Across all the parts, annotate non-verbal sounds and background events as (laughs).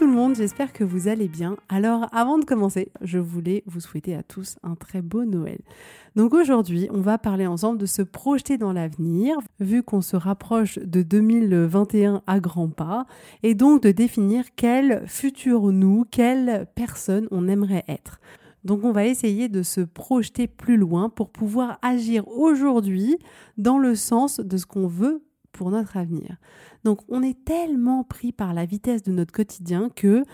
Tout le monde, j'espère que vous allez bien. Alors avant de commencer, je voulais vous souhaiter à tous un très beau Noël. Donc aujourd'hui, on va parler ensemble de se projeter dans l'avenir, vu qu'on se rapproche de 2021 à grands pas, et donc de définir quel futur nous, quelle personne on aimerait être. Donc on va essayer de se projeter plus loin pour pouvoir agir aujourd'hui dans le sens de ce qu'on veut pour notre avenir. Donc on est tellement pris par la vitesse de notre quotidien que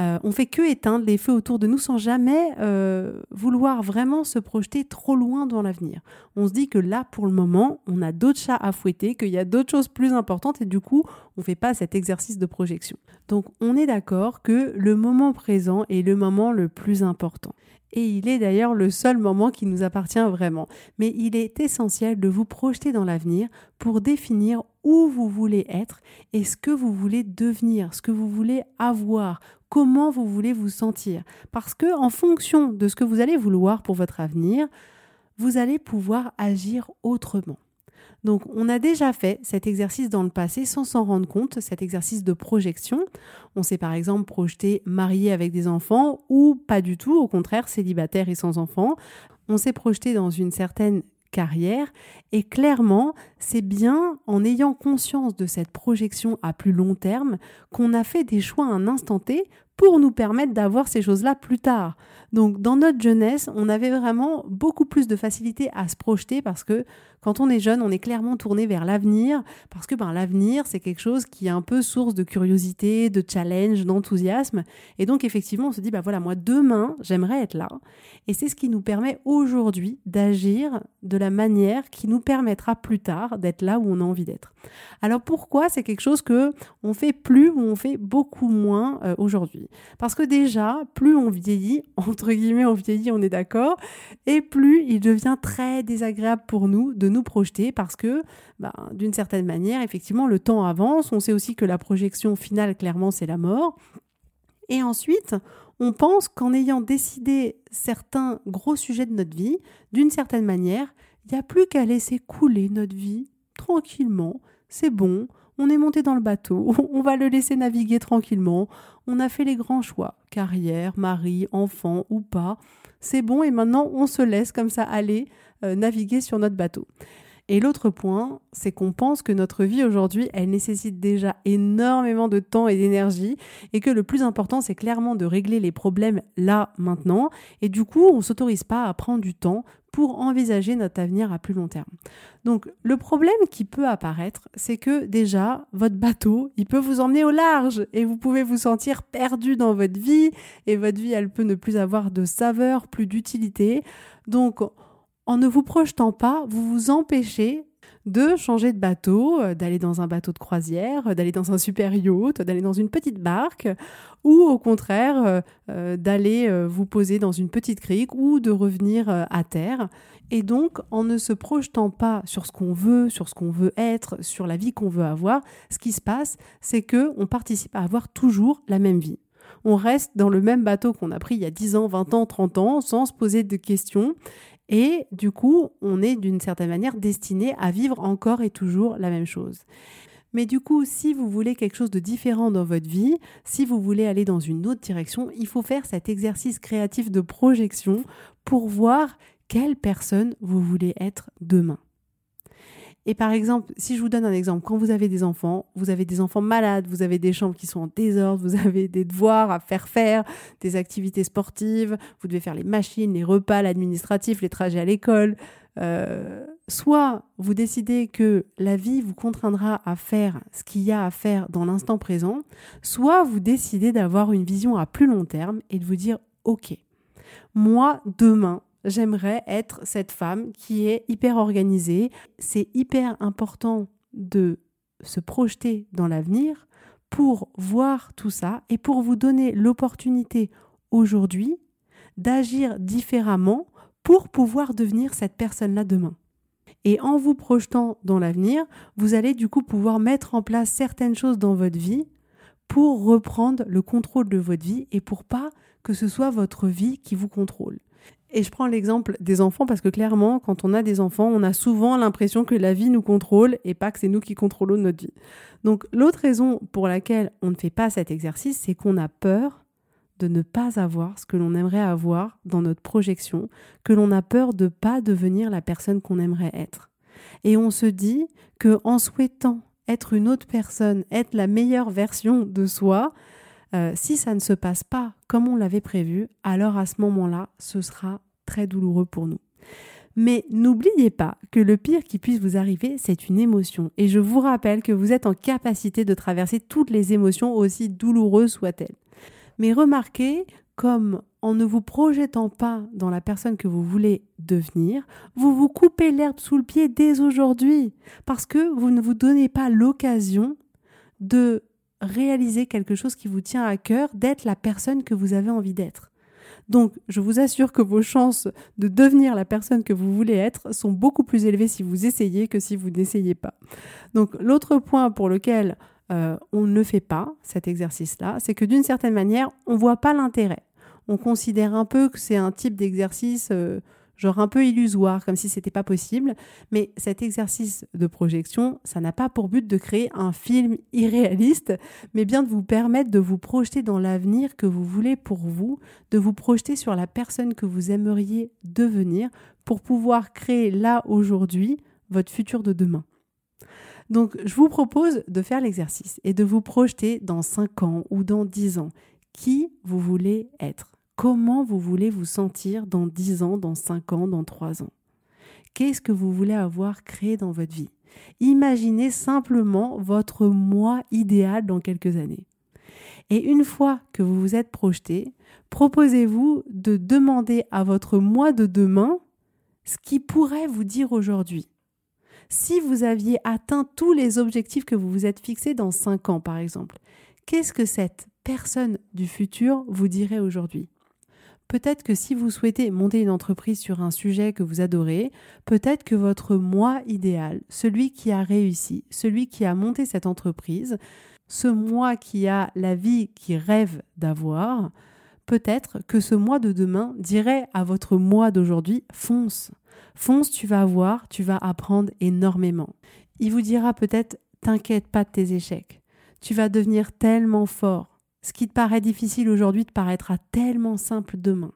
euh, on fait que éteindre les feux autour de nous sans jamais euh, vouloir vraiment se projeter trop loin dans l'avenir. On se dit que là, pour le moment, on a d'autres chats à fouetter, qu'il y a d'autres choses plus importantes et du coup, on ne fait pas cet exercice de projection. Donc, on est d'accord que le moment présent est le moment le plus important. Et il est d'ailleurs le seul moment qui nous appartient vraiment. Mais il est essentiel de vous projeter dans l'avenir pour définir où vous voulez être et ce que vous voulez devenir, ce que vous voulez avoir, comment vous voulez vous sentir. Parce que en fonction de ce que vous allez vouloir pour votre avenir, vous allez pouvoir agir autrement. Donc on a déjà fait cet exercice dans le passé sans s'en rendre compte, cet exercice de projection. On s'est par exemple projeté marié avec des enfants ou pas du tout, au contraire célibataire et sans enfants. On s'est projeté dans une certaine carrière et clairement c'est bien en ayant conscience de cette projection à plus long terme qu'on a fait des choix à un instant T pour nous permettre d'avoir ces choses-là plus tard. Donc dans notre jeunesse, on avait vraiment beaucoup plus de facilité à se projeter parce que quand on est jeune, on est clairement tourné vers l'avenir parce que ben, l'avenir, c'est quelque chose qui est un peu source de curiosité, de challenge, d'enthousiasme. Et donc effectivement, on se dit, bah voilà, moi demain, j'aimerais être là. Et c'est ce qui nous permet aujourd'hui d'agir de la manière qui nous permettra plus tard d'être là où on a envie d'être. Alors pourquoi c'est quelque chose que on fait plus ou on fait beaucoup moins euh, aujourd'hui? Parce que déjà, plus on vieillit, (laughs) entre guillemets, on vieillit, on est d'accord, et plus il devient très désagréable pour nous de nous projeter parce que, ben, d'une certaine manière, effectivement, le temps avance. On sait aussi que la projection finale, clairement, c'est la mort. Et ensuite, on pense qu'en ayant décidé certains gros sujets de notre vie, d'une certaine manière, il n'y a plus qu'à laisser couler notre vie tranquillement. C'est bon, on est monté dans le bateau, (laughs) on va le laisser naviguer tranquillement, on a fait les grands choix, carrière, mari, enfant ou pas, c'est bon et maintenant on se laisse comme ça aller euh, naviguer sur notre bateau. Et l'autre point, c'est qu'on pense que notre vie aujourd'hui, elle nécessite déjà énormément de temps et d'énergie et que le plus important, c'est clairement de régler les problèmes là, maintenant. Et du coup, on s'autorise pas à prendre du temps pour envisager notre avenir à plus long terme. Donc le problème qui peut apparaître, c'est que déjà, votre bateau, il peut vous emmener au large et vous pouvez vous sentir perdu dans votre vie et votre vie, elle peut ne plus avoir de saveur, plus d'utilité. Donc en ne vous projetant pas, vous vous empêchez de changer de bateau, euh, d'aller dans un bateau de croisière, euh, d'aller dans un super yacht, d'aller dans une petite barque, ou au contraire euh, d'aller vous poser dans une petite crique ou de revenir à terre. Et donc, en ne se projetant pas sur ce qu'on veut, sur ce qu'on veut être, sur la vie qu'on veut avoir, ce qui se passe, c'est que on participe à avoir toujours la même vie. On reste dans le même bateau qu'on a pris il y a 10 ans, 20 ans, 30 ans, sans se poser de questions. Et du coup, on est d'une certaine manière destiné à vivre encore et toujours la même chose. Mais du coup, si vous voulez quelque chose de différent dans votre vie, si vous voulez aller dans une autre direction, il faut faire cet exercice créatif de projection pour voir quelle personne vous voulez être demain. Et par exemple, si je vous donne un exemple, quand vous avez des enfants, vous avez des enfants malades, vous avez des chambres qui sont en désordre, vous (laughs) avez des devoirs à faire faire, des activités sportives, vous devez faire les machines, les repas, l'administratif, les trajets à l'école. Euh, soit vous décidez que la vie vous contraindra à faire ce qu'il y a à faire dans l'instant présent, soit vous décidez d'avoir une vision à plus long terme et de vous dire, OK, moi, demain, j'aimerais être cette femme qui est hyper organisée. C'est hyper important de se projeter dans l'avenir pour voir tout ça et pour vous donner l'opportunité aujourd'hui d'agir différemment pour pouvoir devenir cette personne-là demain. Et en vous projetant dans l'avenir, vous allez du coup pouvoir mettre en place certaines choses dans votre vie pour reprendre le contrôle de votre vie et pour pas que ce soit votre vie qui vous contrôle. Et je prends l'exemple des enfants parce que clairement, quand on a des enfants, on a souvent l'impression que la vie nous contrôle et pas que c'est nous qui contrôlons notre vie. Donc l'autre raison pour laquelle on ne fait pas cet exercice, c'est qu'on a peur de ne pas avoir ce que l'on aimerait avoir dans notre projection, que l'on a peur de pas devenir la personne qu'on aimerait être. Et on se dit que en souhaitant être une autre personne, être la meilleure version de soi, euh, si ça ne se passe pas comme on l'avait prévu, alors à ce moment-là, ce sera très douloureux pour nous. Mais n'oubliez pas que le pire qui puisse vous arriver, c'est une émotion. Et je vous rappelle que vous êtes en capacité de traverser toutes les émotions, aussi douloureuses soient-elles. Mais remarquez comme en ne vous projetant pas dans la personne que vous voulez devenir, vous vous coupez l'herbe sous le pied dès aujourd'hui, parce que vous ne vous donnez pas l'occasion de réaliser quelque chose qui vous tient à cœur, d'être la personne que vous avez envie d'être. Donc, je vous assure que vos chances de devenir la personne que vous voulez être sont beaucoup plus élevées si vous essayez que si vous n'essayez pas. Donc, l'autre point pour lequel euh, on ne fait pas cet exercice-là, c'est que d'une certaine manière, on ne voit pas l'intérêt. On considère un peu que c'est un type d'exercice euh, genre un peu illusoire, comme si c'était pas possible. Mais cet exercice de projection, ça n'a pas pour but de créer un film irréaliste, mais bien de vous permettre de vous projeter dans l'avenir que vous voulez pour vous, de vous projeter sur la personne que vous aimeriez devenir pour pouvoir créer là aujourd'hui votre futur de demain. Donc, je vous propose de faire l'exercice et de vous projeter dans 5 ans ou dans 10 ans qui vous voulez être. Comment vous voulez vous sentir dans 10 ans, dans 5 ans, dans 3 ans? Qu'est-ce que vous voulez avoir créé dans votre vie? Imaginez simplement votre moi idéal dans quelques années. Et une fois que vous vous êtes projeté, proposez-vous de demander à votre moi de demain ce qui pourrait vous dire aujourd'hui. Si vous aviez atteint tous les objectifs que vous vous êtes fixés dans 5 ans, par exemple, qu'est-ce que cette personne du futur vous dirait aujourd'hui? Peut-être que si vous souhaitez monter une entreprise sur un sujet que vous adorez, peut-être que votre moi idéal, celui qui a réussi, celui qui a monté cette entreprise, ce moi qui a la vie qui rêve d'avoir, peut-être que ce moi de demain dirait à votre moi d'aujourd'hui fonce. Fonce, tu vas voir, tu vas apprendre énormément. Il vous dira peut-être t'inquiète pas de tes échecs. Tu vas devenir tellement fort. Ce qui te paraît difficile aujourd'hui te paraîtra tellement simple demain,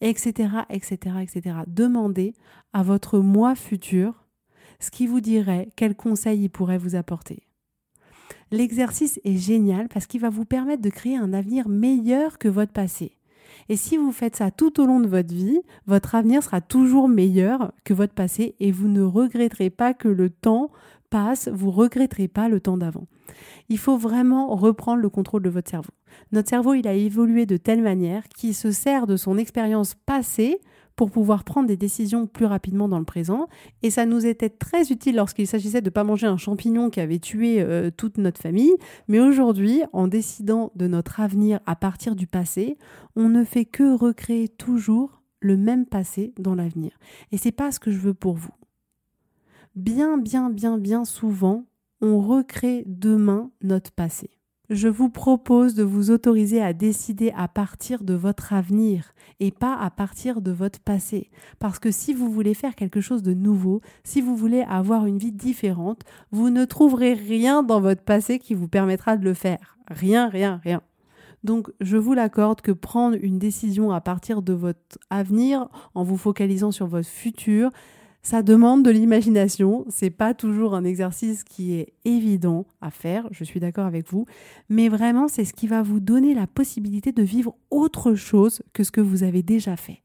etc., etc., etc. Demandez à votre moi futur ce qui vous dirait, quel conseil il pourrait vous apporter. L'exercice est génial parce qu'il va vous permettre de créer un avenir meilleur que votre passé. Et si vous faites ça tout au long de votre vie, votre avenir sera toujours meilleur que votre passé et vous ne regretterez pas que le temps passe, vous regretterez pas le temps d'avant. Il faut vraiment reprendre le contrôle de votre cerveau. Notre cerveau, il a évolué de telle manière qu'il se sert de son expérience passée pour pouvoir prendre des décisions plus rapidement dans le présent. Et ça nous était très utile lorsqu'il s'agissait de ne pas manger un champignon qui avait tué euh, toute notre famille. Mais aujourd'hui, en décidant de notre avenir à partir du passé, on ne fait que recréer toujours le même passé dans l'avenir. Et c'est pas ce que je veux pour vous. Bien, bien, bien, bien souvent, on recrée demain notre passé. Je vous propose de vous autoriser à décider à partir de votre avenir et pas à partir de votre passé. Parce que si vous voulez faire quelque chose de nouveau, si vous voulez avoir une vie différente, vous ne trouverez rien dans votre passé qui vous permettra de le faire. Rien, rien, rien. Donc je vous l'accorde que prendre une décision à partir de votre avenir en vous focalisant sur votre futur, Ça demande de l'imagination, c'est pas toujours un exercice qui est évident à faire, je suis d'accord avec vous, mais vraiment c'est ce qui va vous donner la possibilité de vivre autre chose que ce que vous avez déjà fait.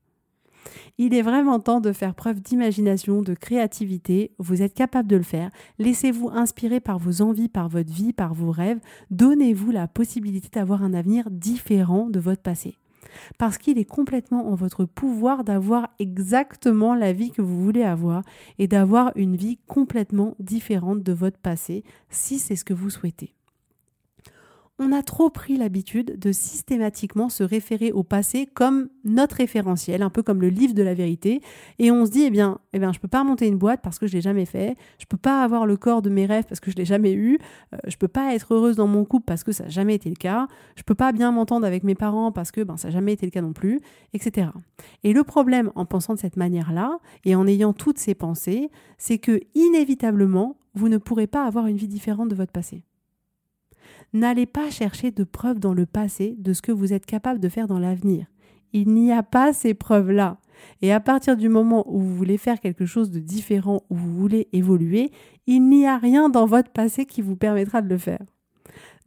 Il est vraiment temps de faire preuve d'imagination, de créativité. Vous êtes capable de le faire. Laissez-vous inspirer par vos envies, par votre vie, par vos rêves. Donnez-vous la possibilité d'avoir un avenir différent de votre passé parce qu'il est complètement en votre pouvoir d'avoir exactement la vie que vous voulez avoir et d'avoir une vie complètement différente de votre passé si c'est ce que vous souhaitez on a trop pris l'habitude de systématiquement se référer au passé comme notre référentiel, un peu comme le livre de la vérité, et on se dit eh bien, eh bien, je peux pas monter une boîte parce que je l'ai jamais fait, je peux pas avoir le corps de mes rêves parce que je l'ai jamais eu, je euh, je peux pas être heureuse dans mon couple parce que ça n'a jamais été le cas, je peux pas bien m'entendre avec mes parents parce que ben ça n'a jamais été le cas non plus, etc. Et le problème en pensant de cette manière-là et en ayant toutes ces pensées, c'est que inévitablement vous ne pourrez pas avoir une vie différente de votre passé. N'allez pas chercher de preuves dans le passé de ce que vous êtes capable de faire dans l'avenir. Il n'y a pas ces preuves-là. Et à partir du moment où vous voulez faire quelque chose de différent, où vous voulez évoluer, il n'y a rien dans votre passé qui vous permettra de le faire.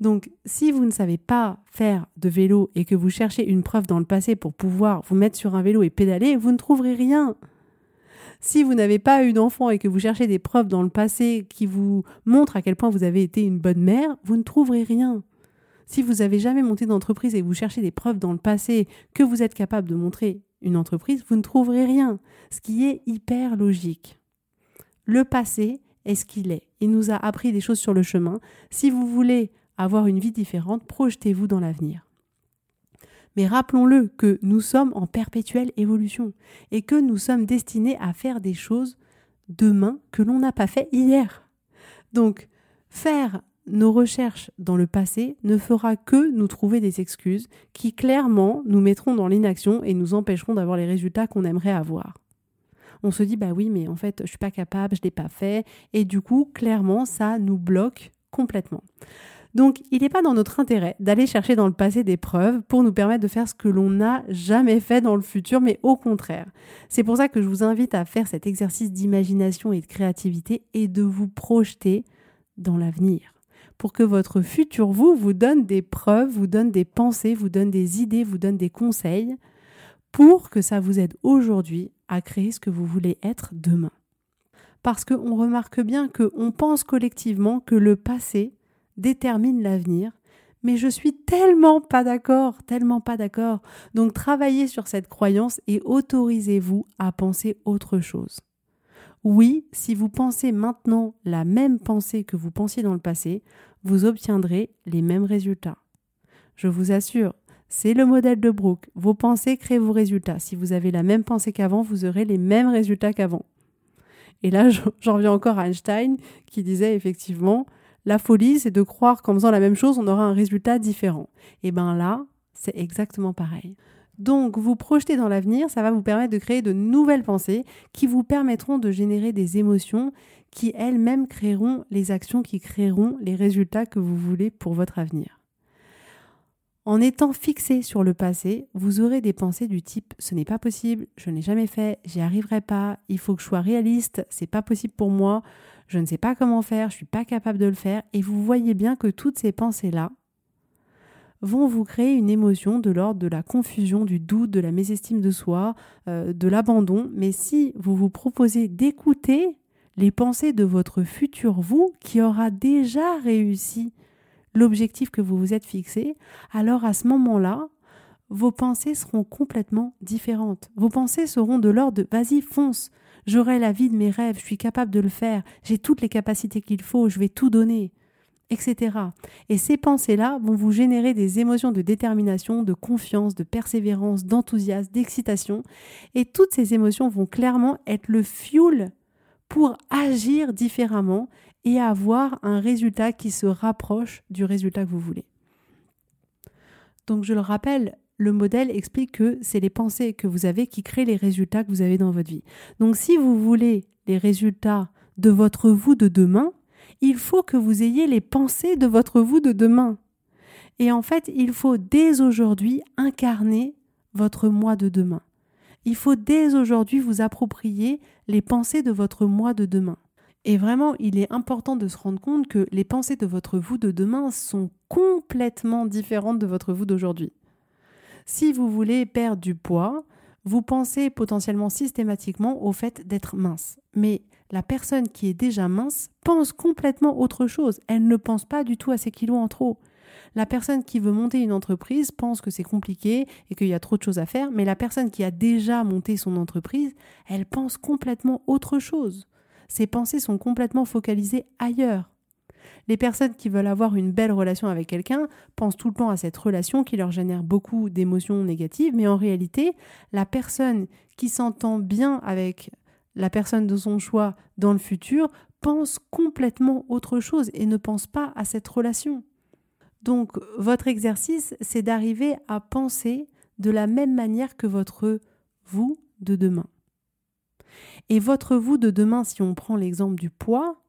Donc, si vous ne savez pas faire de vélo et que vous cherchez une preuve dans le passé pour pouvoir vous mettre sur un vélo et pédaler, vous ne trouverez rien. Si vous n'avez pas eu d'enfant et que vous cherchez des preuves dans le passé qui vous montrent à quel point vous avez été une bonne mère, vous ne trouverez rien. Si vous n'avez jamais monté d'entreprise et que vous cherchez des preuves dans le passé que vous êtes capable de montrer une entreprise, vous ne trouverez rien, ce qui est hyper logique. Le passé est ce qu'il est. Il nous a appris des choses sur le chemin. Si vous voulez avoir une vie différente, projetez-vous dans l'avenir. Mais rappelons-le que nous sommes en perpétuelle évolution et que nous sommes destinés à faire des choses demain que l'on n'a pas fait hier. Donc, faire nos recherches dans le passé ne fera que nous trouver des excuses qui clairement nous mettront dans l'inaction et nous empêcheront d'avoir les résultats qu'on aimerait avoir. On se dit bah oui mais en fait je suis pas capable, je l'ai pas fait et du coup clairement ça nous bloque complètement. Donc, il n'est pas dans notre intérêt d'aller chercher dans le passé des preuves pour nous permettre de faire ce que l'on n'a jamais fait dans le futur, mais au contraire. C'est pour ça que je vous invite à faire cet exercice d'imagination et de créativité et de vous projeter dans l'avenir pour que votre futur vous vous donne des preuves, vous donne des pensées, vous donne des idées, vous donne des conseils pour que ça vous aide aujourd'hui à créer ce que vous voulez être demain. Parce qu'on remarque bien qu'on pense collectivement que le passé, détermine l'avenir, mais je suis tellement pas d'accord, tellement pas d'accord. Donc travaillez sur cette croyance et autorisez-vous à penser autre chose. Oui, si vous pensez maintenant la même pensée que vous pensiez dans le passé, vous obtiendrez les mêmes résultats. Je vous assure, c'est le modèle de Brooke. Vos pensées créent vos résultats. Si vous avez la même pensée qu'avant, vous aurez les mêmes résultats qu'avant. Et là, (laughs) j'en reviens encore à Einstein qui disait effectivement, la folie, c'est de croire qu'en faisant la même chose, on aura un résultat différent. Et bien là, c'est exactement pareil. Donc, vous projeter dans l'avenir, ça va vous permettre de créer de nouvelles pensées qui vous permettront de générer des émotions qui elles-mêmes créeront les actions qui créeront les résultats que vous voulez pour votre avenir. En étant fixé sur le passé, vous aurez des pensées du type ce n'est pas possible, je n'ai jamais fait, j'y arriverai pas, il faut que je sois réaliste, c'est pas possible pour moi, je ne sais pas comment faire, je ne suis pas capable de le faire, et vous voyez bien que toutes ces pensées-là vont vous créer une émotion de l'ordre de la confusion, du doute, de la mésestime de soi, euh, de l'abandon. Mais si vous vous proposez d'écouter les pensées de votre futur vous qui aura déjà réussi l'objectif que vous vous êtes fixé, alors à ce moment-là, vos pensées seront complètement différentes. Vos pensées seront de l'ordre de vas-y, fonce, J'aurai la vie de mes rêves, je suis capable de le faire, j'ai toutes les capacités qu'il faut, je vais tout donner, etc. Et ces pensées-là vont vous générer des émotions de détermination, de confiance, de persévérance, d'enthousiasme, d'excitation. Et toutes ces émotions vont clairement être le fuel pour agir différemment et avoir un résultat qui se rapproche du résultat que vous voulez. Donc je le rappelle, le modèle explique que c'est les pensées que vous avez qui créent les résultats que vous avez dans votre vie. Donc si vous voulez les résultats de votre vous de demain, il faut que vous ayez les pensées de votre vous de demain. Et en fait, il faut dès aujourd'hui incarner votre moi de demain. Il faut dès aujourd'hui vous approprier les pensées de votre moi de demain. Et vraiment, il est important de se rendre compte que les pensées de votre vous de demain sont complètement différentes de votre vous d'aujourd'hui. Si vous voulez perdre du poids, vous pensez potentiellement systématiquement au fait d'être mince. Mais la personne qui est déjà mince pense complètement autre chose. Elle ne pense pas du tout à ses kilos en trop. La personne qui veut monter une entreprise pense que c'est compliqué et qu'il y a trop de choses à faire, mais la personne qui a déjà monté son entreprise, elle pense complètement autre chose. Ses pensées sont complètement focalisées ailleurs. Les personnes qui veulent avoir une belle relation avec quelqu'un pensent tout le temps à cette relation qui leur génère beaucoup d'émotions négatives, mais en réalité, la personne qui s'entend bien avec la personne de son choix dans le futur pense complètement autre chose et ne pense pas à cette relation. Donc votre exercice, c'est d'arriver à penser de la même manière que votre vous de demain. Et votre vous de demain, si on prend l'exemple du poids,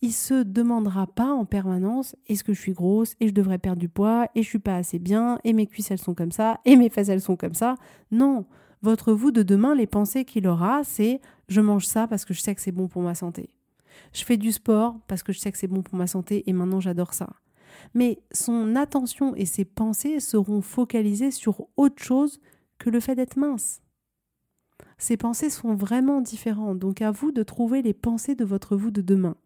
il se demandera pas en permanence est-ce que je suis grosse et je devrais perdre du poids et je suis pas assez bien et mes cuisses elles sont comme ça et mes fesses elles sont comme ça. Non, votre vous de demain, les pensées qu'il aura, c'est je mange ça parce que je sais que c'est bon pour ma santé. Je fais du sport parce que je sais que c'est bon pour ma santé et maintenant j'adore ça. Mais son attention et ses pensées seront focalisées sur autre chose que le fait d'être mince. Ces pensées sont vraiment différentes, donc à vous de trouver les pensées de votre vous de demain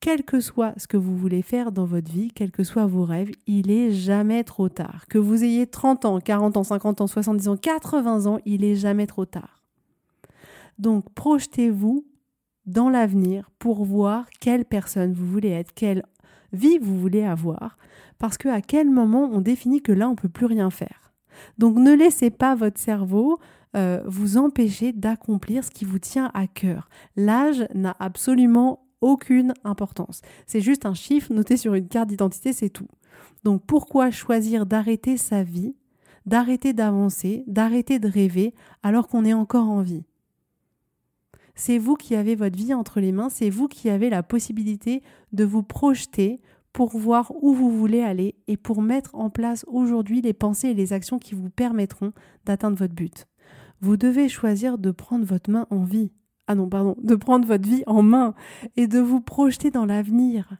quel que soit ce que vous voulez faire dans votre vie, quels que soient vos rêves, il est jamais trop tard. Que vous ayez 30 ans, 40 ans, 50 ans, 70 ans, 80 ans, il est jamais trop tard. Donc projetez-vous dans l'avenir pour voir quelle personne vous voulez être, quelle vie vous voulez avoir, parce que à quel moment on définit que là on peut plus rien faire. Donc ne laissez pas votre cerveau euh, vous empêcher d'accomplir ce qui vous tient à cœur. L'âge n'a absolument aucune importance. C'est juste un chiffre noté sur une carte d'identité, c'est tout. Donc pourquoi choisir d'arrêter sa vie, d'arrêter d'avancer, d'arrêter de rêver alors qu'on est encore en vie? C'est vous qui avez votre vie entre les mains, c'est vous qui avez la possibilité de vous projeter pour voir où vous voulez aller et pour mettre en place aujourd'hui les pensées et les actions qui vous permettront d'atteindre votre but. Vous devez choisir de prendre votre main en vie ah non, pardon, de prendre votre vie en main et de vous projeter dans l'avenir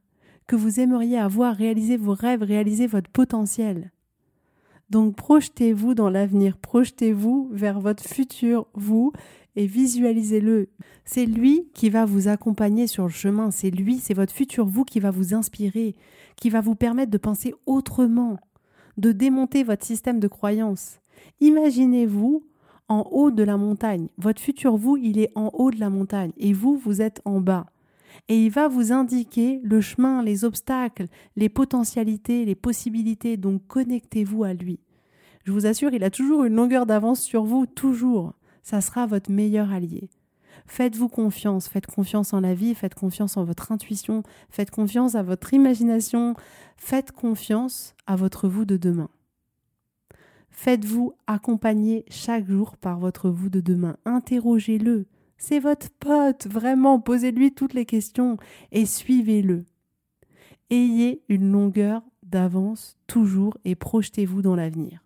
que vous aimeriez avoir, réaliser vos rêves, réaliser votre potentiel. Donc projetez-vous dans l'avenir, projetez-vous vers votre futur vous et visualisez-le. C'est lui qui va vous accompagner sur le chemin, c'est lui, c'est votre futur vous qui va vous inspirer, qui va vous permettre de penser autrement, de démonter votre système de croyances. Imaginez-vous en haut de la montagne. Votre futur vous, il est en haut de la montagne et vous, vous êtes en bas. Et il va vous indiquer le chemin, les obstacles, les potentialités, les possibilités. Donc connectez-vous à lui. Je vous assure, il a toujours une longueur d'avance sur vous, toujours. Ça sera votre meilleur allié. Faites-vous confiance, faites confiance en la vie, faites confiance en votre intuition, faites confiance à votre imagination, faites confiance à votre vous de demain. Faites-vous accompagner chaque jour par votre vous de demain. Interrogez-le. C'est votre pote, vraiment, posez-lui toutes les questions et suivez-le. Ayez une longueur d'avance toujours et projetez-vous dans l'avenir.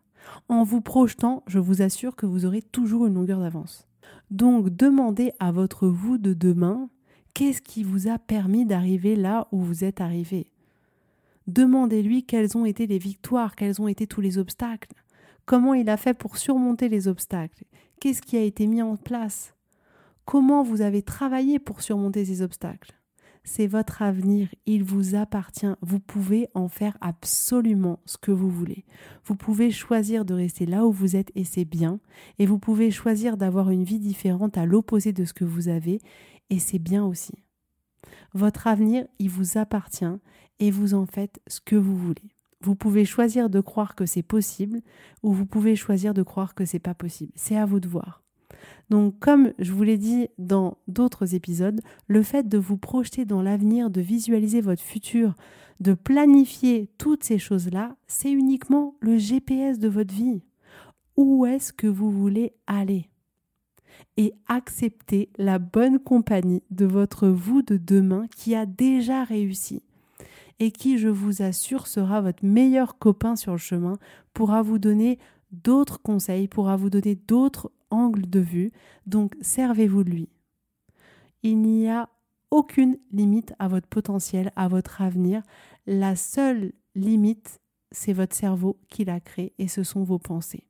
En vous projetant, je vous assure que vous aurez toujours une longueur d'avance. Donc demandez à votre vous de demain qu'est-ce qui vous a permis d'arriver là où vous êtes arrivé? Demandez-lui quelles ont été les victoires, quels ont été tous les obstacles. Comment il a fait pour surmonter les obstacles Qu'est-ce qui a été mis en place? Comment vous avez travaillé pour surmonter ces obstacles? C'est votre avenir, il vous appartient. Vous pouvez en faire absolument ce que vous voulez. Vous pouvez choisir de rester là où vous êtes et c'est bien. Et vous pouvez choisir d'avoir une vie différente à l'opposé de ce que vous avez et c'est bien aussi. Votre avenir, il vous appartient et vous en faites ce que vous voulez. Vous pouvez choisir de croire que c'est possible ou vous pouvez choisir de croire que c'est pas possible. C'est à vous de voir. Donc, comme je vous l'ai dit dans d'autres épisodes, le fait de vous projeter dans l'avenir, de visualiser votre futur, de planifier toutes ces choses-là, c'est uniquement le GPS de votre vie. Où est-ce que vous voulez aller? Et accepter la bonne compagnie de votre vous de demain qui a déjà réussi et qui, je vous assure, sera votre meilleur copain sur le chemin, pourra vous donner d'autres conseils, pourra vous donner d'autres angles de vue. Donc servez-vous de lui. Il n'y a aucune limite à votre potentiel, à votre avenir. La seule limite, c'est votre cerveau qui l'a créé et ce sont vos pensées.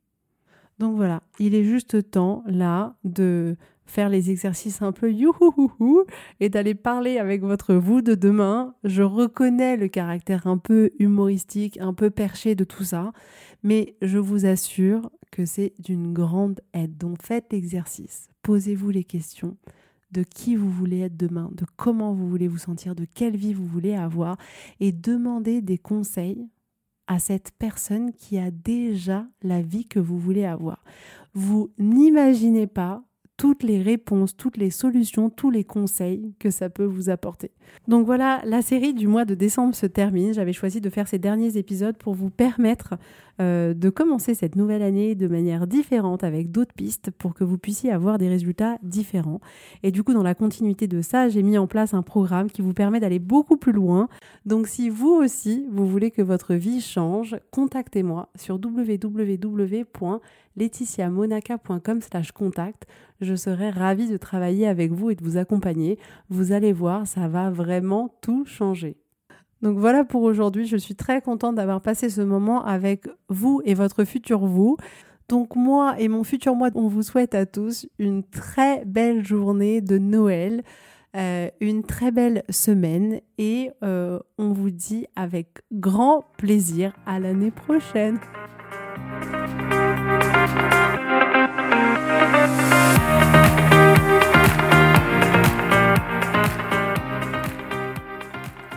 Donc voilà, il est juste temps là de faire les exercices un peu youhouhouhou et d'aller parler avec votre vous de demain. Je reconnais le caractère un peu humoristique, un peu perché de tout ça, mais je vous assure que c'est d'une grande aide. Donc faites l'exercice, posez-vous les questions de qui vous voulez être demain, de comment vous voulez vous sentir, de quelle vie vous voulez avoir et demandez des conseils à cette personne qui a déjà la vie que vous voulez avoir. Vous n'imaginez pas toutes les réponses, toutes les solutions, tous les conseils que ça peut vous apporter. Donc voilà, la série du mois de décembre se termine. J'avais choisi de faire ces derniers épisodes pour vous permettre euh, de commencer cette nouvelle année de manière différente avec d'autres pistes pour que vous puissiez avoir des résultats différents. Et du coup, dans la continuité de ça, j'ai mis en place un programme qui vous permet d'aller beaucoup plus loin. Donc si vous aussi, vous voulez que votre vie change, contactez-moi sur www.laetitiamonaca.com contact. Je serai ravie de travailler avec vous et de vous accompagner. Vous allez voir, ça va vraiment tout changer. Donc voilà pour aujourd'hui. Je suis très contente d'avoir passé ce moment avec vous et votre futur vous. Donc moi et mon futur moi, on vous souhaite à tous une très belle journée de Noël, euh, une très belle semaine et euh, on vous dit avec grand plaisir à l'année prochaine.